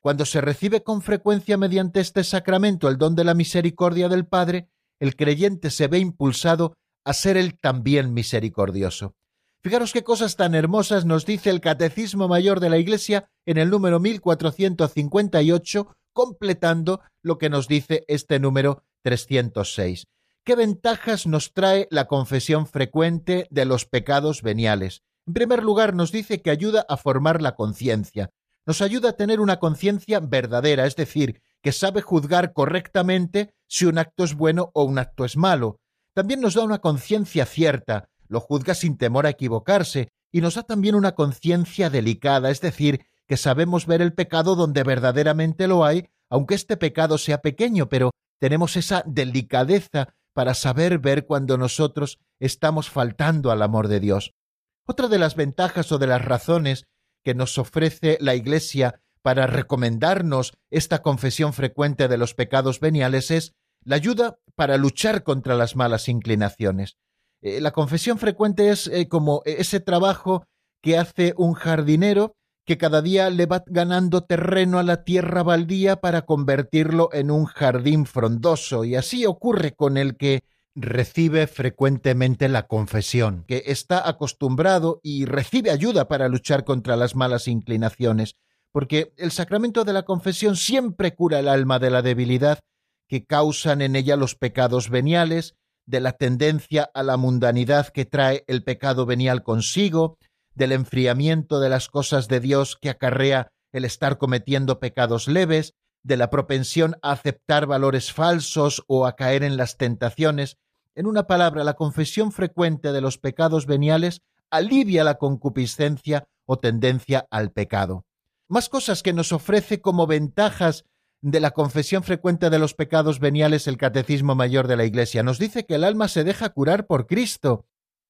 Cuando se recibe con frecuencia mediante este sacramento el don de la misericordia del Padre, el creyente se ve impulsado a ser él también misericordioso. Fijaros qué cosas tan hermosas nos dice el Catecismo Mayor de la Iglesia en el número 1458, completando lo que nos dice este número 306. ¿Qué ventajas nos trae la confesión frecuente de los pecados veniales? En primer lugar, nos dice que ayuda a formar la conciencia. Nos ayuda a tener una conciencia verdadera, es decir, que sabe juzgar correctamente si un acto es bueno o un acto es malo. También nos da una conciencia cierta, lo juzga sin temor a equivocarse y nos da también una conciencia delicada, es decir, que sabemos ver el pecado donde verdaderamente lo hay, aunque este pecado sea pequeño, pero tenemos esa delicadeza para saber ver cuando nosotros estamos faltando al amor de Dios. Otra de las ventajas o de las razones que nos ofrece la Iglesia para recomendarnos esta confesión frecuente de los pecados veniales es la ayuda para luchar contra las malas inclinaciones. Eh, la confesión frecuente es eh, como ese trabajo que hace un jardinero que cada día le va ganando terreno a la tierra baldía para convertirlo en un jardín frondoso, y así ocurre con el que recibe frecuentemente la confesión, que está acostumbrado y recibe ayuda para luchar contra las malas inclinaciones, porque el sacramento de la confesión siempre cura el alma de la debilidad que causan en ella los pecados veniales, de la tendencia a la mundanidad que trae el pecado venial consigo, del enfriamiento de las cosas de Dios que acarrea el estar cometiendo pecados leves, de la propensión a aceptar valores falsos o a caer en las tentaciones. En una palabra, la confesión frecuente de los pecados veniales alivia la concupiscencia o tendencia al pecado. Más cosas que nos ofrece como ventajas de la confesión frecuente de los pecados veniales el Catecismo Mayor de la Iglesia. Nos dice que el alma se deja curar por Cristo.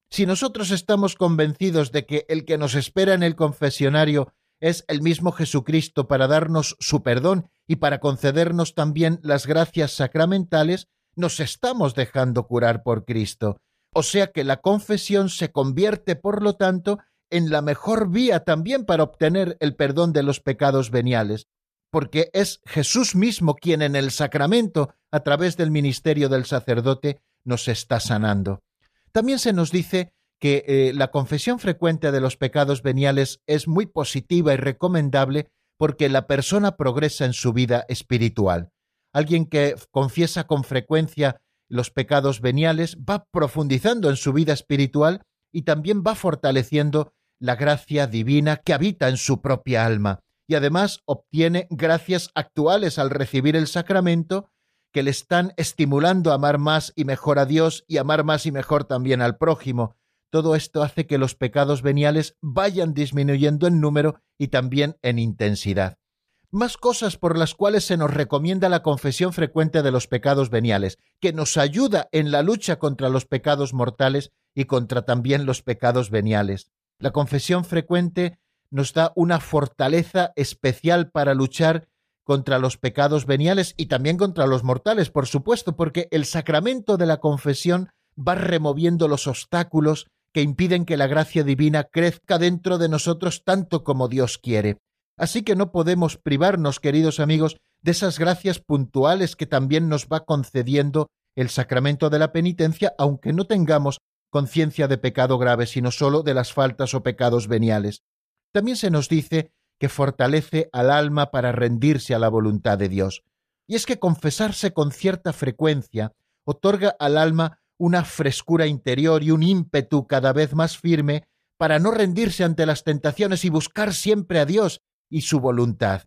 Si nosotros estamos convencidos de que el que nos espera en el confesionario es el mismo Jesucristo para darnos su perdón y para concedernos también las gracias sacramentales, nos estamos dejando curar por Cristo. O sea que la confesión se convierte, por lo tanto, en la mejor vía también para obtener el perdón de los pecados veniales, porque es Jesús mismo quien en el sacramento, a través del ministerio del sacerdote, nos está sanando. También se nos dice que eh, la confesión frecuente de los pecados veniales es muy positiva y recomendable porque la persona progresa en su vida espiritual. Alguien que confiesa con frecuencia los pecados veniales va profundizando en su vida espiritual y también va fortaleciendo la gracia divina que habita en su propia alma y además obtiene gracias actuales al recibir el sacramento que le están estimulando a amar más y mejor a Dios y amar más y mejor también al prójimo. Todo esto hace que los pecados veniales vayan disminuyendo en número y también en intensidad. Más cosas por las cuales se nos recomienda la confesión frecuente de los pecados veniales, que nos ayuda en la lucha contra los pecados mortales y contra también los pecados veniales. La confesión frecuente nos da una fortaleza especial para luchar contra los pecados veniales y también contra los mortales, por supuesto, porque el sacramento de la confesión va removiendo los obstáculos que impiden que la gracia divina crezca dentro de nosotros tanto como Dios quiere. Así que no podemos privarnos, queridos amigos, de esas gracias puntuales que también nos va concediendo el sacramento de la penitencia, aunque no tengamos conciencia de pecado grave, sino sólo de las faltas o pecados veniales. También se nos dice que fortalece al alma para rendirse a la voluntad de Dios. Y es que confesarse con cierta frecuencia otorga al alma una frescura interior y un ímpetu cada vez más firme para no rendirse ante las tentaciones y buscar siempre a Dios y su voluntad.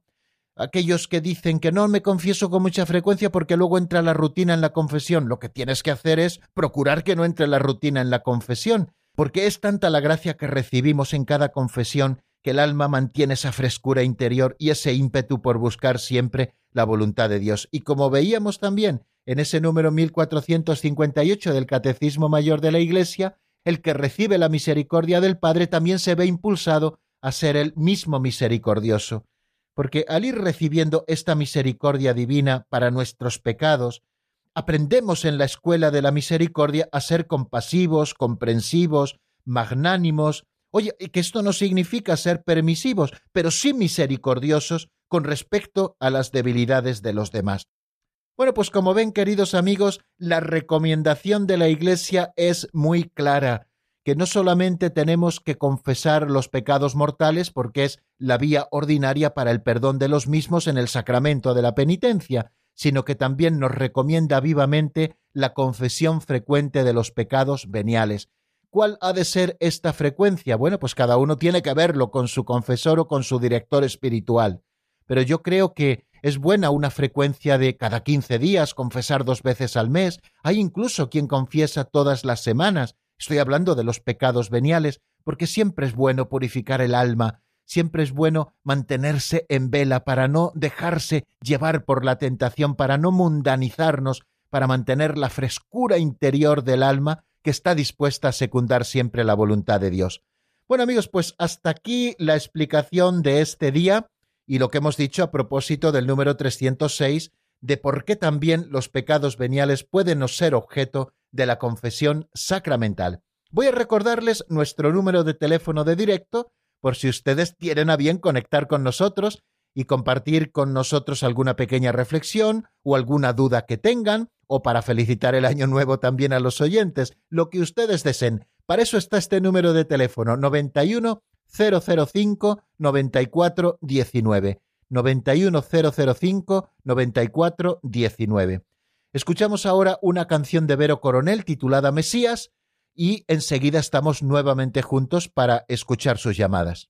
Aquellos que dicen que no me confieso con mucha frecuencia porque luego entra la rutina en la confesión, lo que tienes que hacer es procurar que no entre la rutina en la confesión, porque es tanta la gracia que recibimos en cada confesión que el alma mantiene esa frescura interior y ese ímpetu por buscar siempre la voluntad de Dios. Y como veíamos también en ese número 1458 del Catecismo Mayor de la Iglesia, el que recibe la misericordia del Padre también se ve impulsado a ser el mismo misericordioso, porque al ir recibiendo esta misericordia divina para nuestros pecados, aprendemos en la escuela de la misericordia a ser compasivos, comprensivos, magnánimos, Oye, que esto no significa ser permisivos, pero sí misericordiosos con respecto a las debilidades de los demás. Bueno, pues como ven, queridos amigos, la recomendación de la Iglesia es muy clara, que no solamente tenemos que confesar los pecados mortales porque es la vía ordinaria para el perdón de los mismos en el sacramento de la penitencia, sino que también nos recomienda vivamente la confesión frecuente de los pecados veniales, ¿Cuál ha de ser esta frecuencia? Bueno, pues cada uno tiene que verlo con su confesor o con su director espiritual. Pero yo creo que es buena una frecuencia de cada quince días, confesar dos veces al mes. Hay incluso quien confiesa todas las semanas. Estoy hablando de los pecados veniales, porque siempre es bueno purificar el alma, siempre es bueno mantenerse en vela para no dejarse llevar por la tentación, para no mundanizarnos, para mantener la frescura interior del alma que está dispuesta a secundar siempre la voluntad de Dios. Bueno amigos, pues hasta aquí la explicación de este día y lo que hemos dicho a propósito del número 306 de por qué también los pecados veniales pueden ser objeto de la confesión sacramental. Voy a recordarles nuestro número de teléfono de directo por si ustedes tienen a bien conectar con nosotros y compartir con nosotros alguna pequeña reflexión o alguna duda que tengan o para felicitar el año nuevo también a los oyentes, lo que ustedes deseen. Para eso está este número de teléfono 91 005 94 19. 91 005 94 19. Escuchamos ahora una canción de Vero Coronel titulada Mesías y enseguida estamos nuevamente juntos para escuchar sus llamadas.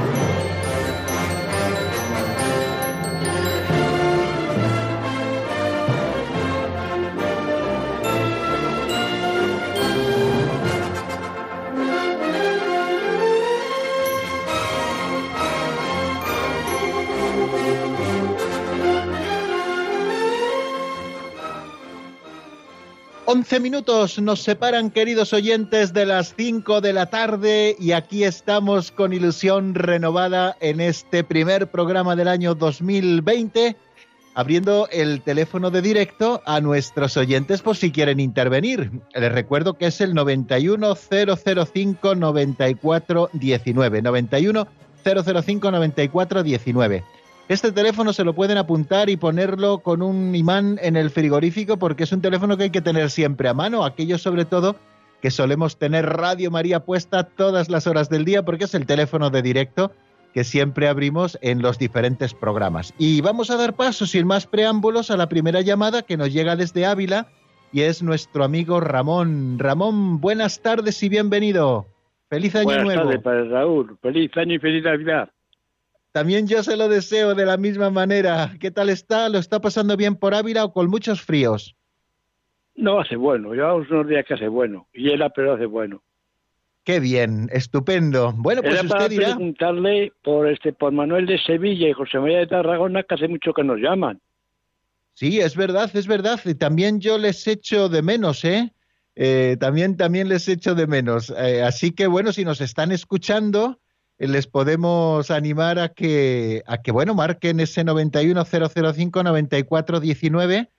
Once minutos nos separan, queridos oyentes, de las cinco de la tarde y aquí estamos con ilusión renovada en este primer programa del año 2020, abriendo el teléfono de directo a nuestros oyentes por si quieren intervenir. Les recuerdo que es el 91005 9419 91005 9419 este teléfono se lo pueden apuntar y ponerlo con un imán en el frigorífico porque es un teléfono que hay que tener siempre a mano, aquellos sobre todo que solemos tener Radio María puesta todas las horas del día porque es el teléfono de directo que siempre abrimos en los diferentes programas. Y vamos a dar paso sin más preámbulos a la primera llamada que nos llega desde Ávila y es nuestro amigo Ramón. Ramón, buenas tardes y bienvenido. Feliz año nuevo. Buenas tardes para Raúl. Feliz año y feliz Navidad. También yo se lo deseo de la misma manera. ¿Qué tal está? ¿Lo está pasando bien por Ávila o con muchos fríos? No, hace bueno. Llevamos unos días que hace bueno. Y él pero hace bueno. Qué bien, estupendo. Bueno, pues Era usted para dirá... preguntarle por este por Manuel de Sevilla y José María de Tarragona, que hace mucho que nos llaman. Sí, es verdad, es verdad. Y también yo les echo de menos, ¿eh? eh también, también les echo de menos. Eh, así que bueno, si nos están escuchando, les podemos animar a que, a que bueno, marquen ese 91005-9419,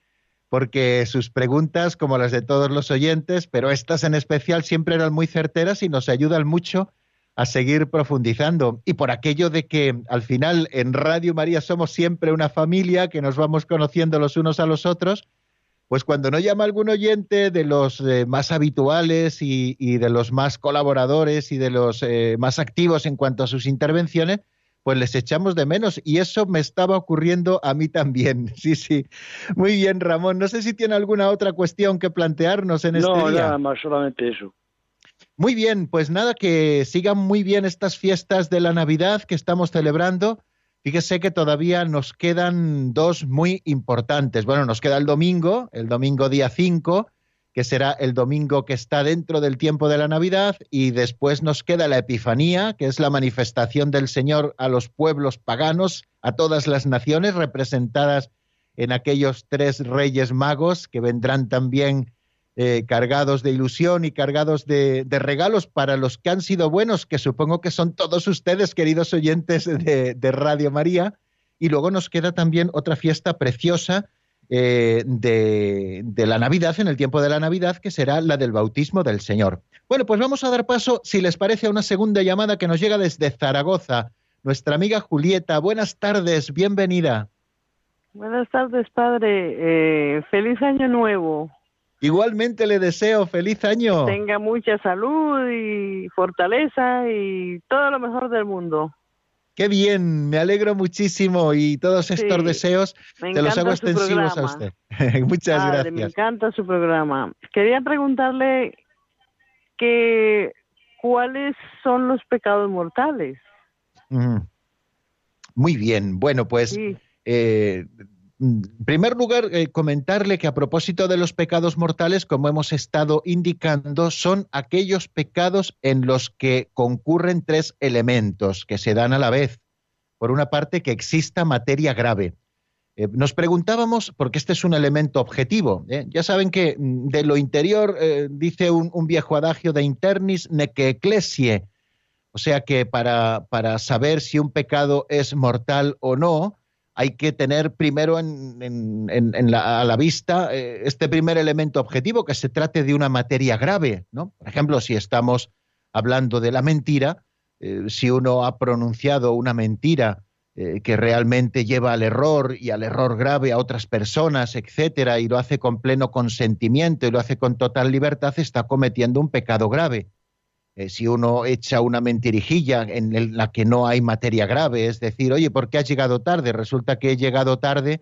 porque sus preguntas, como las de todos los oyentes, pero estas en especial siempre eran muy certeras y nos ayudan mucho a seguir profundizando. Y por aquello de que al final en Radio María somos siempre una familia, que nos vamos conociendo los unos a los otros, pues cuando no llama algún oyente de los eh, más habituales y, de los más colaboradores y de los eh, más activos en cuanto a sus intervenciones, pues les echamos de menos. Y eso me estaba ocurriendo a mí también. Sí, sí. Muy bien, Ramón. No sé si tiene alguna otra cuestión que plantearnos en este día. No, nada más, solamente eso. Muy bien, pues nada, que sigan muy bien estas fiestas de la Navidad que estamos celebrando Fíjese que todavía nos quedan dos muy importantes. Bueno, nos queda el domingo, el domingo día 5, que será el domingo que está dentro del tiempo de la Navidad, y después nos queda la Epifanía, que es la manifestación del Señor a los pueblos paganos, a todas las naciones representadas en aquellos tres reyes magos que vendrán también eh, cargados de ilusión y cargados de, regalos para los que han sido buenos, que supongo que son todos ustedes, queridos oyentes de, Radio María. Y luego nos queda también otra fiesta preciosa eh, de, de, la Navidad, en el tiempo de la Navidad, que será la del bautismo del Señor. Bueno, pues vamos a dar paso, si les parece, a una segunda llamada que nos llega desde Zaragoza. Nuestra amiga Julieta, buenas tardes, bienvenida. Buenas tardes, padre. Eh, feliz año nuevo. Igualmente le deseo feliz año. Tenga mucha salud y fortaleza y todo lo mejor del mundo. Qué bien, me alegro muchísimo y todos estos deseos te los hago extensivos a usted. Muchas gracias. Me encanta su programa. Quería preguntarle que cuáles son los pecados mortales. Muy bien, bueno, pues eh, en primer lugar, eh, comentarle que a propósito de los pecados mortales, como hemos estado indicando, son aquellos pecados en los que concurren tres elementos que se dan a la vez. Por una parte, que exista materia grave. Eh, nos preguntábamos, porque este es un elemento objetivo, ya saben que mm, de lo interior dice un, viejo adagio de internis neque ecclesie, o sea que para, para saber si un pecado es mortal o no, hay que tener primero en, a la vista eh, este primer elemento objetivo, que se trate de una materia grave. ¿no? Por ejemplo, si estamos hablando de la mentira, eh, si uno ha pronunciado una mentira eh, que realmente lleva al error y al error grave a otras personas, etcétera, y lo hace con pleno consentimiento y lo hace con total libertad, está cometiendo un pecado grave. Eh, si uno echa una mentirijilla en la que no hay materia grave, es decir, oye, ¿por qué has llegado tarde? Resulta que he llegado tarde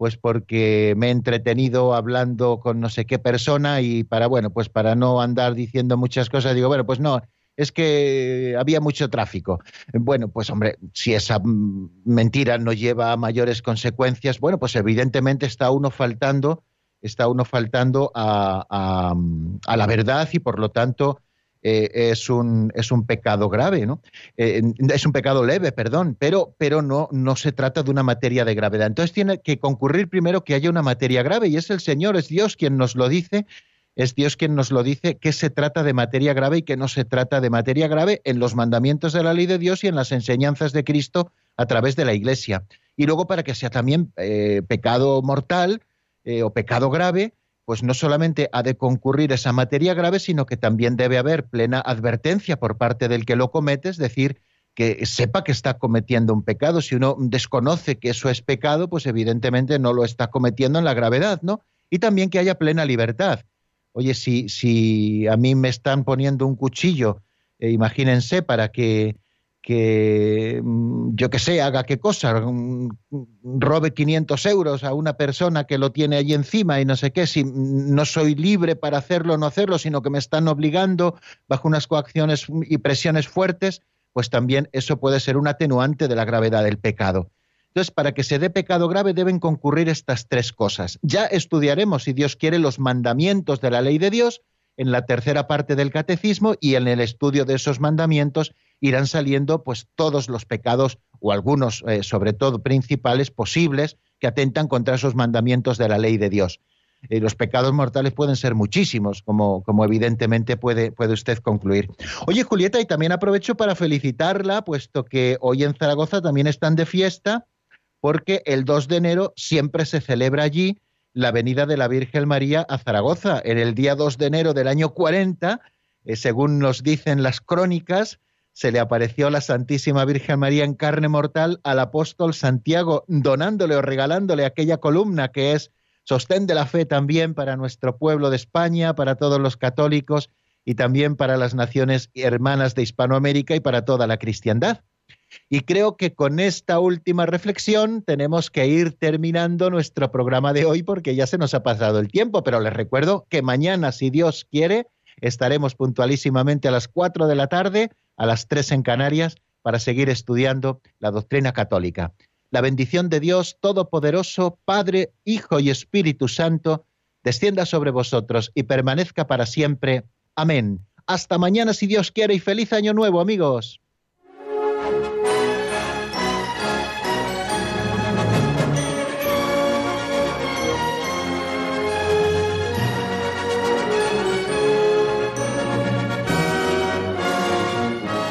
pues porque me he entretenido hablando con no sé qué persona y para, bueno, pues para no andar diciendo muchas cosas, digo, bueno, pues no, es que había mucho tráfico. Bueno, pues hombre, si esa mentira no lleva a mayores consecuencias, bueno, pues evidentemente está uno faltando, está uno faltando a, a la verdad y por lo tanto eh, es, un, es un pecado grave, ¿no? Eh, es un pecado leve, perdón, pero, pero no, no se trata de una materia de gravedad. Entonces tiene que concurrir primero que haya una materia grave y es el Señor, es Dios quien nos lo dice, es Dios quien nos lo dice que se trata de materia grave y que no se trata de materia grave en los mandamientos de la ley de Dios y en las enseñanzas de Cristo a través de la Iglesia. Y luego para que sea también eh, pecado mortal o pecado grave, pues no solamente ha de concurrir esa materia grave, sino que también debe haber plena advertencia por parte del que lo comete, es decir, que sepa que está cometiendo un pecado. Si uno desconoce que eso es pecado, pues evidentemente no lo está cometiendo en la gravedad, ¿no? Y también que haya plena libertad. Oye, si, si a mí me están poniendo un cuchillo, eh, imagínense, para que que, mm, yo que sé, haga qué cosa, mm, robe 500 euros a una persona que lo tiene ahí encima y no sé qué, si no soy libre para hacerlo o no hacerlo, sino que me están obligando bajo unas coacciones y presiones fuertes, pues también eso puede ser un atenuante de la gravedad del pecado. Entonces, para que se dé pecado grave deben concurrir estas tres cosas. Ya estudiaremos, si Dios quiere, los mandamientos de la ley de Dios en la tercera parte del catecismo y en el estudio de esos mandamientos irán saliendo pues todos los pecados o algunos eh, sobre todo principales posibles que atentan contra esos mandamientos de la ley de Dios. Eh, los pecados mortales pueden ser muchísimos, como, como evidentemente puede, puede usted concluir. Oye, Julieta, y también aprovecho para felicitarla, puesto que hoy en Zaragoza también están de fiesta, porque el 2 de enero siempre se celebra allí la venida de la Virgen María a Zaragoza. En el día 2 de enero del año 40, eh, según nos dicen las crónicas, se le apareció la Santísima Virgen María en carne mortal al apóstol Santiago, donándole o regalándole aquella columna que es sostén de la fe también para nuestro pueblo de España, para todos los católicos y también para las naciones hermanas de Hispanoamérica y para toda la cristiandad. Y creo que con esta última reflexión tenemos que ir terminando nuestro programa de hoy porque ya se nos ha pasado el tiempo, pero les recuerdo que mañana, si Dios quiere, estaremos puntualísimamente a las 4 de la tarde a las tres en Canarias para seguir estudiando la doctrina católica. La bendición de Dios Todopoderoso, Padre, Hijo y Espíritu Santo, descienda sobre vosotros y permanezca para siempre. Amén. Hasta mañana si Dios quiere y feliz año nuevo amigos.